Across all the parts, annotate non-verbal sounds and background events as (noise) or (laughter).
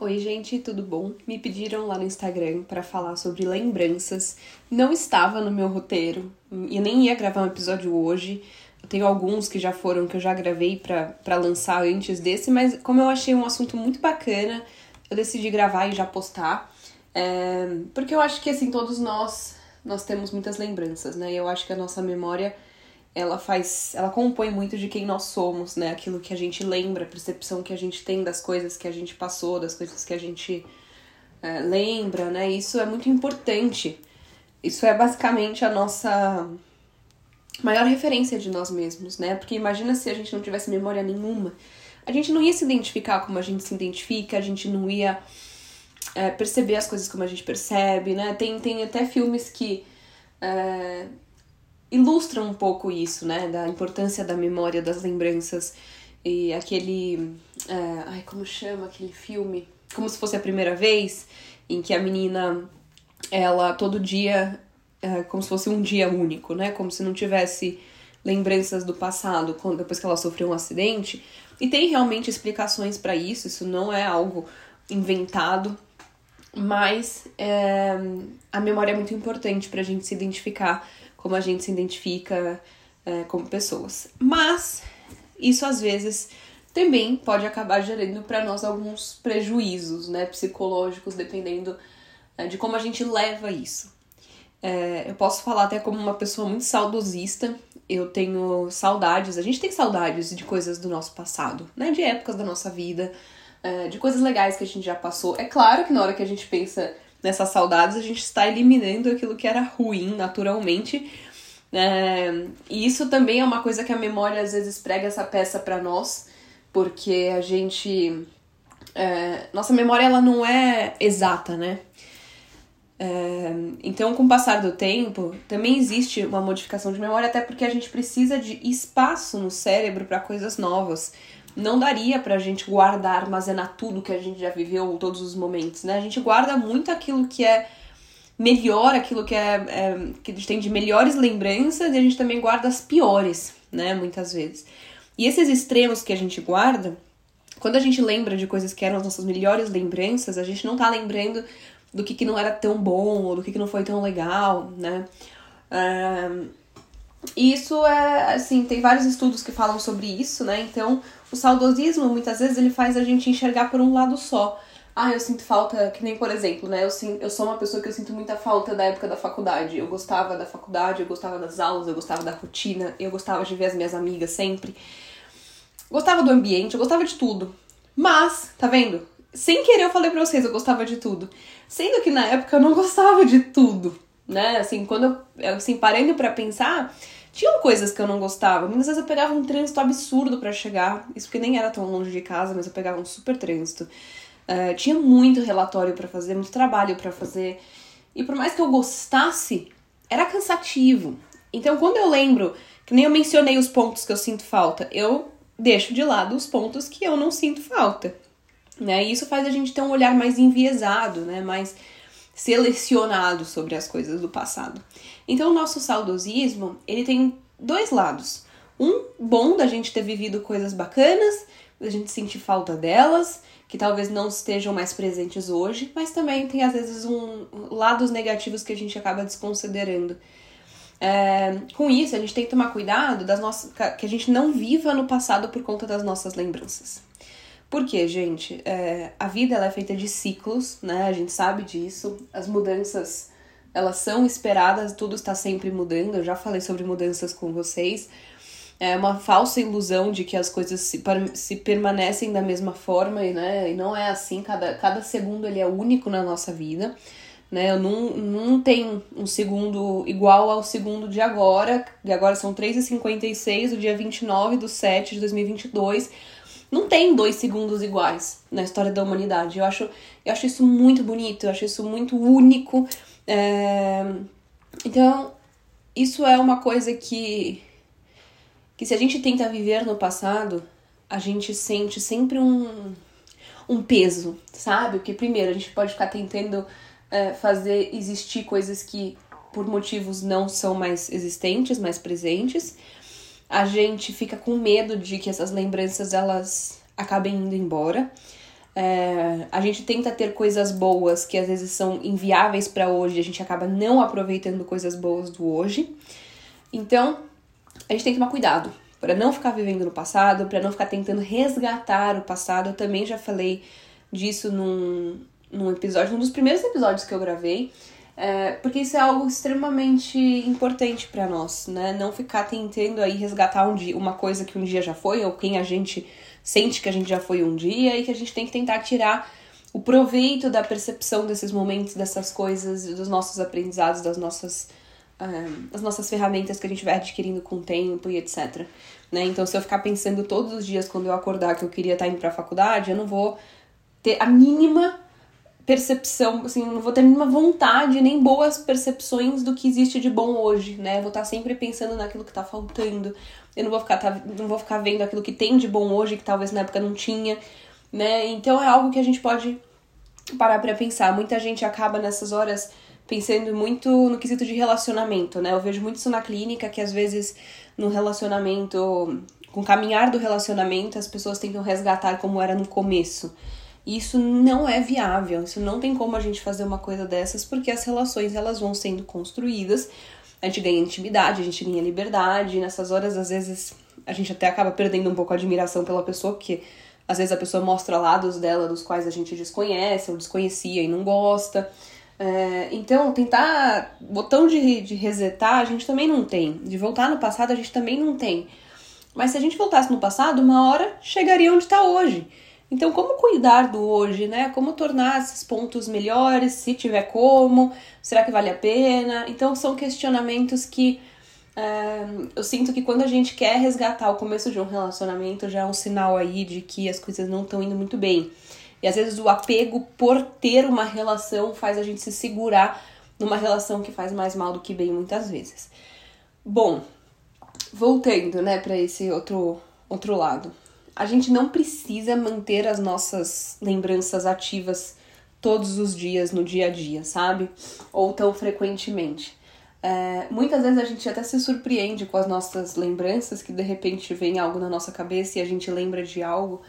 Oi, gente, tudo bom? Me pediram lá no Instagram para falar sobre lembranças. Não estava no meu roteiro e nem ia gravar um episódio hoje. Eu tenho alguns que já foram, que eu já gravei para lançar antes desse, mas como eu achei um assunto muito bacana, eu decidi gravar e já postar. É, porque eu acho que, assim, todos nós, nós temos muitas lembranças, né? E eu acho que a nossa memória ela faz, ela compõe muito de quem nós somos, né? Aquilo que a gente lembra, a percepção que a gente tem das coisas que a gente passou, das coisas que a gente é, lembra, né? Isso é muito importante. Isso é basicamente a nossa maior referência de nós mesmos, né? Porque imagina se a gente não tivesse memória nenhuma, a gente não ia se identificar como a gente se identifica, a gente não ia é, perceber as coisas como a gente percebe, né? Tem, tem até filmes que é, ilustram um pouco isso, né? Da importância da memória, das lembranças. E aquele. É, ai, como chama aquele filme? Como se fosse a primeira vez, em que a menina, ela todo dia. É, como se fosse um dia único, né? Como se não tivesse lembranças do passado, quando, depois que ela sofreu um acidente. E tem realmente explicações para isso, isso não é algo inventado, mas é, a memória é muito importante para a gente se identificar como a gente se identifica é, como pessoas. Mas isso às vezes também pode acabar gerando para nós alguns prejuízos, né, psicológicos, dependendo é, de como a gente leva isso. É, eu posso falar até como uma pessoa muito saudosista. Eu tenho saudades, a gente tem saudades de coisas do nosso passado, né, de épocas da nossa vida, é, de coisas legais que a gente já passou. É claro que na hora que a gente pensa nessas saudades, a gente está eliminando aquilo que era ruim naturalmente. É, e isso também é uma coisa que a memória às vezes prega essa peça para nós, porque a gente. É, nossa memória ela não é exata, né? É, então, com o passar do tempo, também existe uma modificação de memória, até porque a gente precisa de espaço no cérebro para coisas novas não daria pra gente guardar, armazenar tudo que a gente já viveu, todos os momentos, né? A gente guarda muito aquilo que é melhor, aquilo que é, é que a gente tem de melhores lembranças e a gente também guarda as piores, né? Muitas vezes. E esses extremos que a gente guarda, quando a gente lembra de coisas que eram as nossas melhores lembranças, a gente não tá lembrando do que, que não era tão bom ou do que, que não foi tão legal, né? Um, isso é, assim, tem vários estudos que falam sobre isso, né? Então, o saudosismo, muitas vezes, ele faz a gente enxergar por um lado só. Ah, eu sinto falta, que nem por exemplo, né? Eu, sim, eu sou uma pessoa que eu sinto muita falta da época da faculdade. Eu gostava da faculdade, eu gostava das aulas, eu gostava da rotina, eu gostava de ver as minhas amigas sempre. Gostava do ambiente, eu gostava de tudo. Mas, tá vendo? Sem querer eu falei pra vocês, eu gostava de tudo. Sendo que na época eu não (laughs) gostava de tudo, né? Assim, quando eu, assim, parando para pensar, tinham coisas que eu não gostava. Muitas vezes eu pegava um trânsito absurdo para chegar, isso porque nem era tão longe de casa, mas eu pegava um super trânsito. Uh, tinha muito relatório para fazer, muito trabalho para fazer. E por mais que eu gostasse, era cansativo. Então, quando eu lembro, que nem eu mencionei os pontos que eu sinto falta, eu deixo de lado os pontos que eu não sinto falta. Né? E isso faz a gente ter um olhar mais enviesado, né? mais selecionado sobre as coisas do passado. Então, o nosso saudosismo, ele tem dois lados. Um bom da gente ter vivido coisas bacanas, da gente sentir falta delas, que talvez não estejam mais presentes hoje, mas também tem às vezes um lados negativos que a gente acaba desconsiderando. É, com isso, a gente tem que tomar cuidado das nossas, que a gente não viva no passado por conta das nossas lembranças. Porque, gente, é, a vida ela é feita de ciclos, né? A gente sabe disso. As mudanças, elas são esperadas, tudo está sempre mudando. Eu já falei sobre mudanças com vocês. É uma falsa ilusão de que as coisas se, se permanecem da mesma forma, e, né? E não é assim. Cada, cada segundo ele é único na nossa vida. Né? Eu não, não tem um segundo igual ao segundo de agora. De agora são 3h56, o dia 29 de 7 de 2022 não tem dois segundos iguais na história da humanidade. Eu acho, eu acho isso muito bonito, eu acho isso muito único. É... Então, isso é uma coisa que, que se a gente tenta viver no passado, a gente sente sempre um, um peso, sabe? Porque, primeiro, a gente pode ficar tentando é, fazer existir coisas que, por motivos não são mais existentes, mais presentes a gente fica com medo de que essas lembranças elas acabem indo embora. É, a gente tenta ter coisas boas que às vezes são inviáveis para hoje, a gente acaba não aproveitando coisas boas do hoje. Então, a gente tem que tomar cuidado para não ficar vivendo no passado, para não ficar tentando resgatar o passado. Eu também já falei disso num, num episódio, um dos primeiros episódios que eu gravei, é, porque isso é algo extremamente importante para nós, né? Não ficar tentando aí resgatar um dia, uma coisa que um dia já foi, ou quem a gente sente que a gente já foi um dia, e que a gente tem que tentar tirar o proveito da percepção desses momentos, dessas coisas, dos nossos aprendizados, das nossas as nossas ferramentas que a gente vai adquirindo com o tempo e etc. Né? Então, se eu ficar pensando todos os dias quando eu acordar que eu queria estar indo para a faculdade, eu não vou ter a mínima percepção, assim, não vou ter a mínima vontade nem boas percepções do que existe de bom hoje, né? Vou estar sempre pensando naquilo que tá faltando. Eu não vou ficar tá, não vou ficar vendo aquilo que tem de bom hoje que talvez na época não tinha, né? Então é algo que a gente pode parar para pensar. Muita gente acaba nessas horas pensando muito no quesito de relacionamento, né? Eu vejo muito isso na clínica, que às vezes no relacionamento, com o caminhar do relacionamento, as pessoas tentam resgatar como era no começo. Isso não é viável, isso não tem como a gente fazer uma coisa dessas, porque as relações elas vão sendo construídas, a gente ganha intimidade, a gente ganha liberdade, nessas horas às vezes a gente até acaba perdendo um pouco a admiração pela pessoa, porque às vezes a pessoa mostra lados dela dos quais a gente desconhece ou desconhecia e não gosta. É, então, tentar. Botão de, de resetar a gente também não tem. De voltar no passado a gente também não tem. Mas se a gente voltasse no passado, uma hora chegaria onde está hoje. Então, como cuidar do hoje, né? Como tornar esses pontos melhores, se tiver como, será que vale a pena? Então, são questionamentos que é, eu sinto que quando a gente quer resgatar o começo de um relacionamento, já é um sinal aí de que as coisas não estão indo muito bem. E às vezes o apego por ter uma relação faz a gente se segurar numa relação que faz mais mal do que bem muitas vezes. Bom, voltando, né, para esse outro outro lado. A gente não precisa manter as nossas lembranças ativas todos os dias no dia a dia, sabe? Ou tão frequentemente. É, muitas vezes a gente até se surpreende com as nossas lembranças, que de repente vem algo na nossa cabeça e a gente lembra de algo.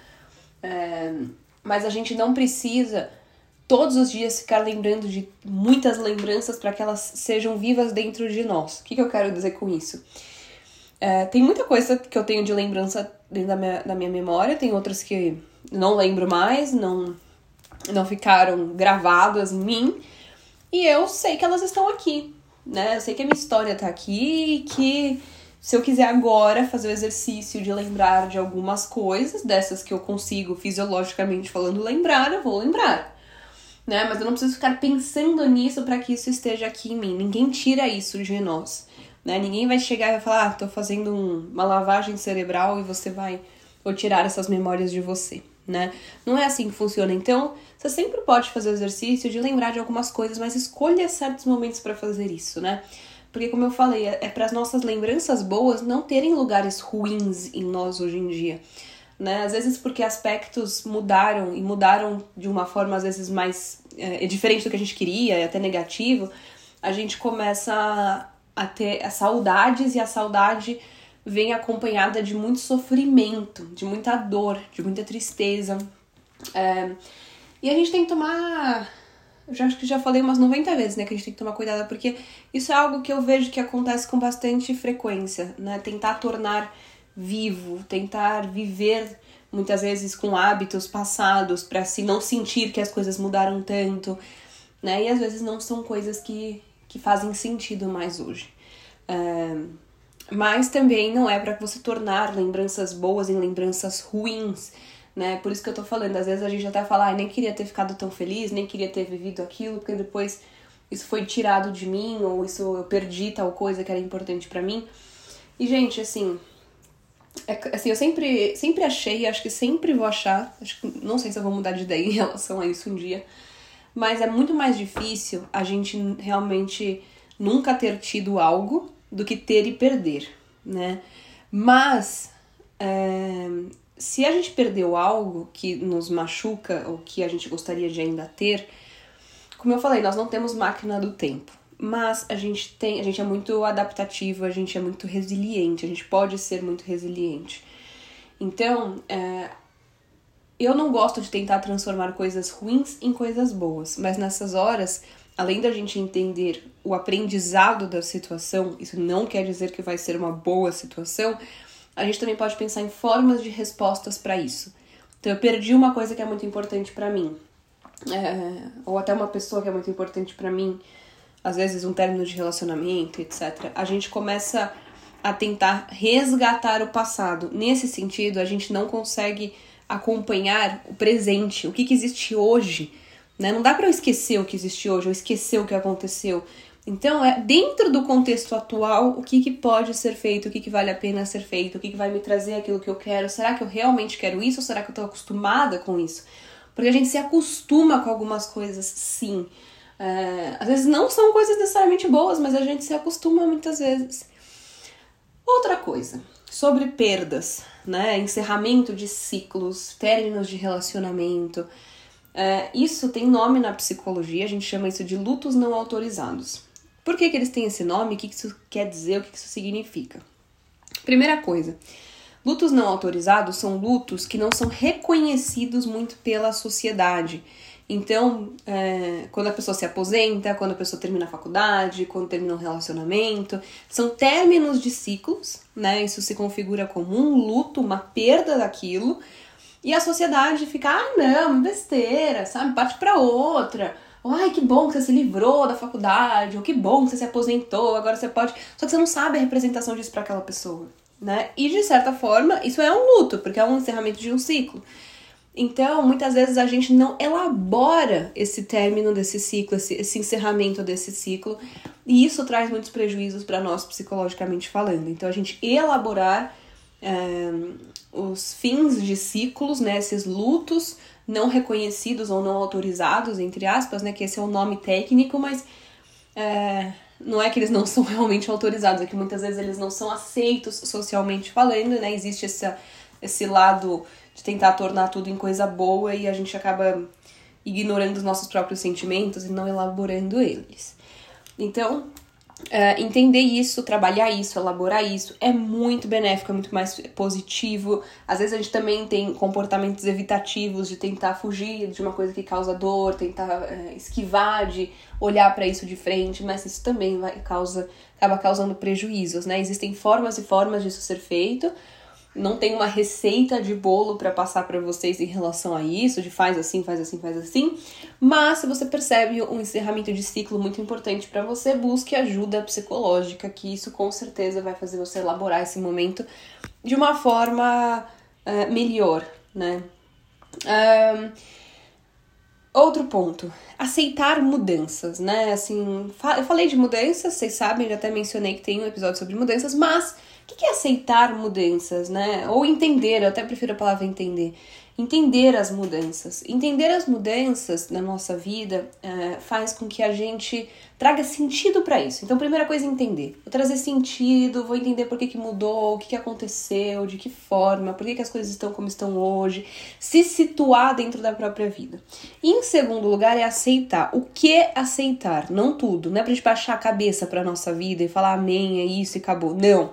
É, mas a gente não precisa todos os dias ficar lembrando de muitas lembranças para que elas sejam vivas dentro de nós. O que, que eu quero dizer com isso? É, tem muita coisa que eu tenho de lembrança dentro da minha, da minha memória, tem outras que não lembro mais, não, não ficaram gravadas em mim, e eu sei que elas estão aqui, né? Eu sei que a minha história tá aqui e que se eu quiser agora fazer o exercício de lembrar de algumas coisas, dessas que eu consigo fisiologicamente falando lembrar, eu vou lembrar. Né? Mas eu não preciso ficar pensando nisso para que isso esteja aqui em mim. Ninguém tira isso de nós. Né? Ninguém vai chegar e falar, ah, tô fazendo um, uma lavagem cerebral e você vai ou tirar essas memórias de você, né? Não é assim que funciona. Então, você sempre pode fazer o exercício de lembrar de algumas coisas, mas escolha certos momentos para fazer isso, né? Porque, como eu falei, é, é para as nossas lembranças boas não terem lugares ruins em nós hoje em dia. Né? Às vezes porque aspectos mudaram e mudaram de uma forma às vezes mais é, diferente do que a gente queria, e até negativo, a gente começa a ter saudades e a saudade vem acompanhada de muito sofrimento, de muita dor, de muita tristeza. É, e a gente tem que tomar eu já acho que já falei umas 90 vezes, né, que a gente tem que tomar cuidado, porque isso é algo que eu vejo que acontece com bastante frequência, né? Tentar tornar vivo, tentar viver muitas vezes com hábitos passados para se não sentir que as coisas mudaram tanto, né? E às vezes não são coisas que, que fazem sentido mais hoje. É, mas também não é para você tornar lembranças boas em lembranças ruins né? Por isso que eu tô falando, às vezes a gente até fala, ah, nem queria ter ficado tão feliz, nem queria ter vivido aquilo, porque depois isso foi tirado de mim, ou isso eu perdi tal coisa que era importante para mim. E, gente, assim, é, assim, eu sempre, sempre achei, acho que sempre vou achar, acho que não sei se eu vou mudar de ideia (laughs) em relação a isso um dia, mas é muito mais difícil a gente realmente nunca ter tido algo do que ter e perder, né? Mas é, se a gente perdeu algo que nos machuca ou que a gente gostaria de ainda ter, como eu falei, nós não temos máquina do tempo, mas a gente tem, a gente é muito adaptativo, a gente é muito resiliente, a gente pode ser muito resiliente. Então, é, eu não gosto de tentar transformar coisas ruins em coisas boas, mas nessas horas, além da gente entender o aprendizado da situação, isso não quer dizer que vai ser uma boa situação, a gente também pode pensar em formas de respostas para isso. Então, eu perdi uma coisa que é muito importante para mim, é, ou até uma pessoa que é muito importante para mim, às vezes um término de relacionamento, etc. A gente começa a tentar resgatar o passado. Nesse sentido, a gente não consegue acompanhar o presente, o que, que existe hoje. Né? Não dá para eu esquecer o que existe hoje, ou esquecer o que aconteceu. Então, é dentro do contexto atual, o que, que pode ser feito, o que, que vale a pena ser feito, o que, que vai me trazer aquilo que eu quero. Será que eu realmente quero isso ou será que eu estou acostumada com isso? Porque a gente se acostuma com algumas coisas, sim. É, às vezes não são coisas necessariamente boas, mas a gente se acostuma muitas vezes. Outra coisa, sobre perdas, né? Encerramento de ciclos, términos de relacionamento. É, isso tem nome na psicologia, a gente chama isso de lutos não autorizados. Por que, que eles têm esse nome? O que, que isso quer dizer? O que, que isso significa? Primeira coisa, lutos não autorizados são lutos que não são reconhecidos muito pela sociedade. Então, é, quando a pessoa se aposenta, quando a pessoa termina a faculdade, quando termina um relacionamento, são términos de ciclos, né? Isso se configura como um luto, uma perda daquilo, e a sociedade fica, ah, não, besteira, sabe? Parte para outra. Ai, que bom que você se livrou da faculdade, ou que bom que você se aposentou, agora você pode. Só que você não sabe a representação disso para aquela pessoa, né? E de certa forma, isso é um luto, porque é um encerramento de um ciclo. Então, muitas vezes a gente não elabora esse término desse ciclo, esse, esse encerramento desse ciclo, e isso traz muitos prejuízos para nós psicologicamente falando. Então, a gente elaborar é, os fins de ciclos, né, esses lutos não reconhecidos ou não autorizados, entre aspas, né, que esse é o nome técnico, mas é, não é que eles não são realmente autorizados, é que muitas vezes eles não são aceitos socialmente falando, né, existe essa, esse lado de tentar tornar tudo em coisa boa e a gente acaba ignorando os nossos próprios sentimentos e não elaborando eles. Então, uh, entender isso, trabalhar isso, elaborar isso é muito benéfico, é muito mais positivo. Às vezes a gente também tem comportamentos evitativos de tentar fugir de uma coisa que causa dor, tentar uh, esquivar de olhar para isso de frente, mas isso também vai causa acaba causando prejuízos, né? Existem formas e formas disso ser feito não tem uma receita de bolo para passar para vocês em relação a isso, de faz assim, faz assim, faz assim. Mas se você percebe um encerramento de ciclo muito importante para você, busque ajuda psicológica, que isso com certeza vai fazer você elaborar esse momento de uma forma uh, melhor, né? Um, outro ponto, aceitar mudanças, né? Assim, eu falei de mudanças, vocês sabem, já até mencionei que tem um episódio sobre mudanças, mas o que é aceitar mudanças, né? Ou entender, eu até prefiro a palavra entender. Entender as mudanças. Entender as mudanças na nossa vida é, faz com que a gente traga sentido para isso. Então, primeira coisa é entender. Vou trazer sentido, vou entender por que, que mudou, o que, que aconteceu, de que forma, por que, que as coisas estão como estão hoje. Se situar dentro da própria vida. E, em segundo lugar, é aceitar. O que é aceitar? Não tudo. Não é pra gente baixar a cabeça pra nossa vida e falar amém, é isso e acabou. Não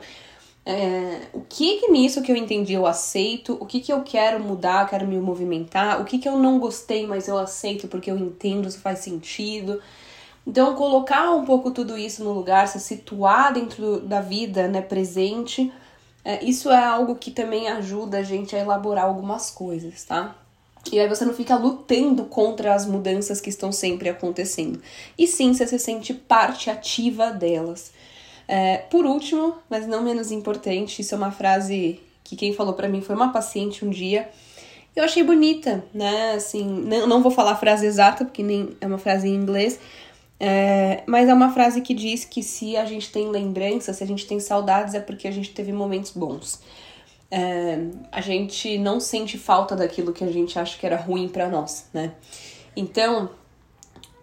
é, o que que nisso que eu entendi eu aceito, o que que eu quero mudar, quero me movimentar, o que que eu não gostei, mas eu aceito porque eu entendo, se faz sentido. Então, colocar um pouco tudo isso no lugar, se situar dentro da vida, né, presente, é, isso é algo que também ajuda a gente a elaborar algumas coisas, tá? E aí você não fica lutando contra as mudanças que estão sempre acontecendo. E sim, você se sente parte ativa delas. É, por último, mas não menos importante, isso é uma frase que quem falou para mim foi uma paciente um dia. Eu achei bonita, né? Assim, não, não vou falar a frase exata, porque nem é uma frase em inglês, é, mas é uma frase que diz que se a gente tem lembranças, se a gente tem saudades, é porque a gente teve momentos bons. É, a gente não sente falta daquilo que a gente acha que era ruim para nós, né? Então,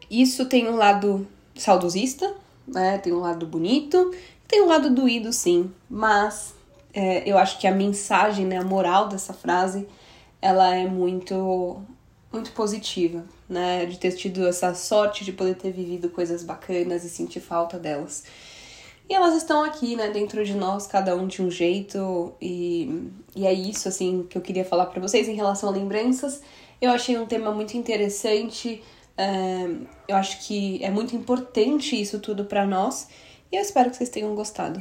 isso tem um lado saudosista, né? Tem um lado bonito, tem um lado doído, sim, mas é, eu acho que a mensagem, né, a moral dessa frase, ela é muito, muito positiva, né? De ter tido essa sorte de poder ter vivido coisas bacanas e sentir falta delas. E elas estão aqui, né, dentro de nós, cada um de um jeito, e, e é isso, assim, que eu queria falar para vocês em relação a lembranças. Eu achei um tema muito interessante, eu acho que é muito importante isso tudo para nós, e eu espero que vocês tenham gostado.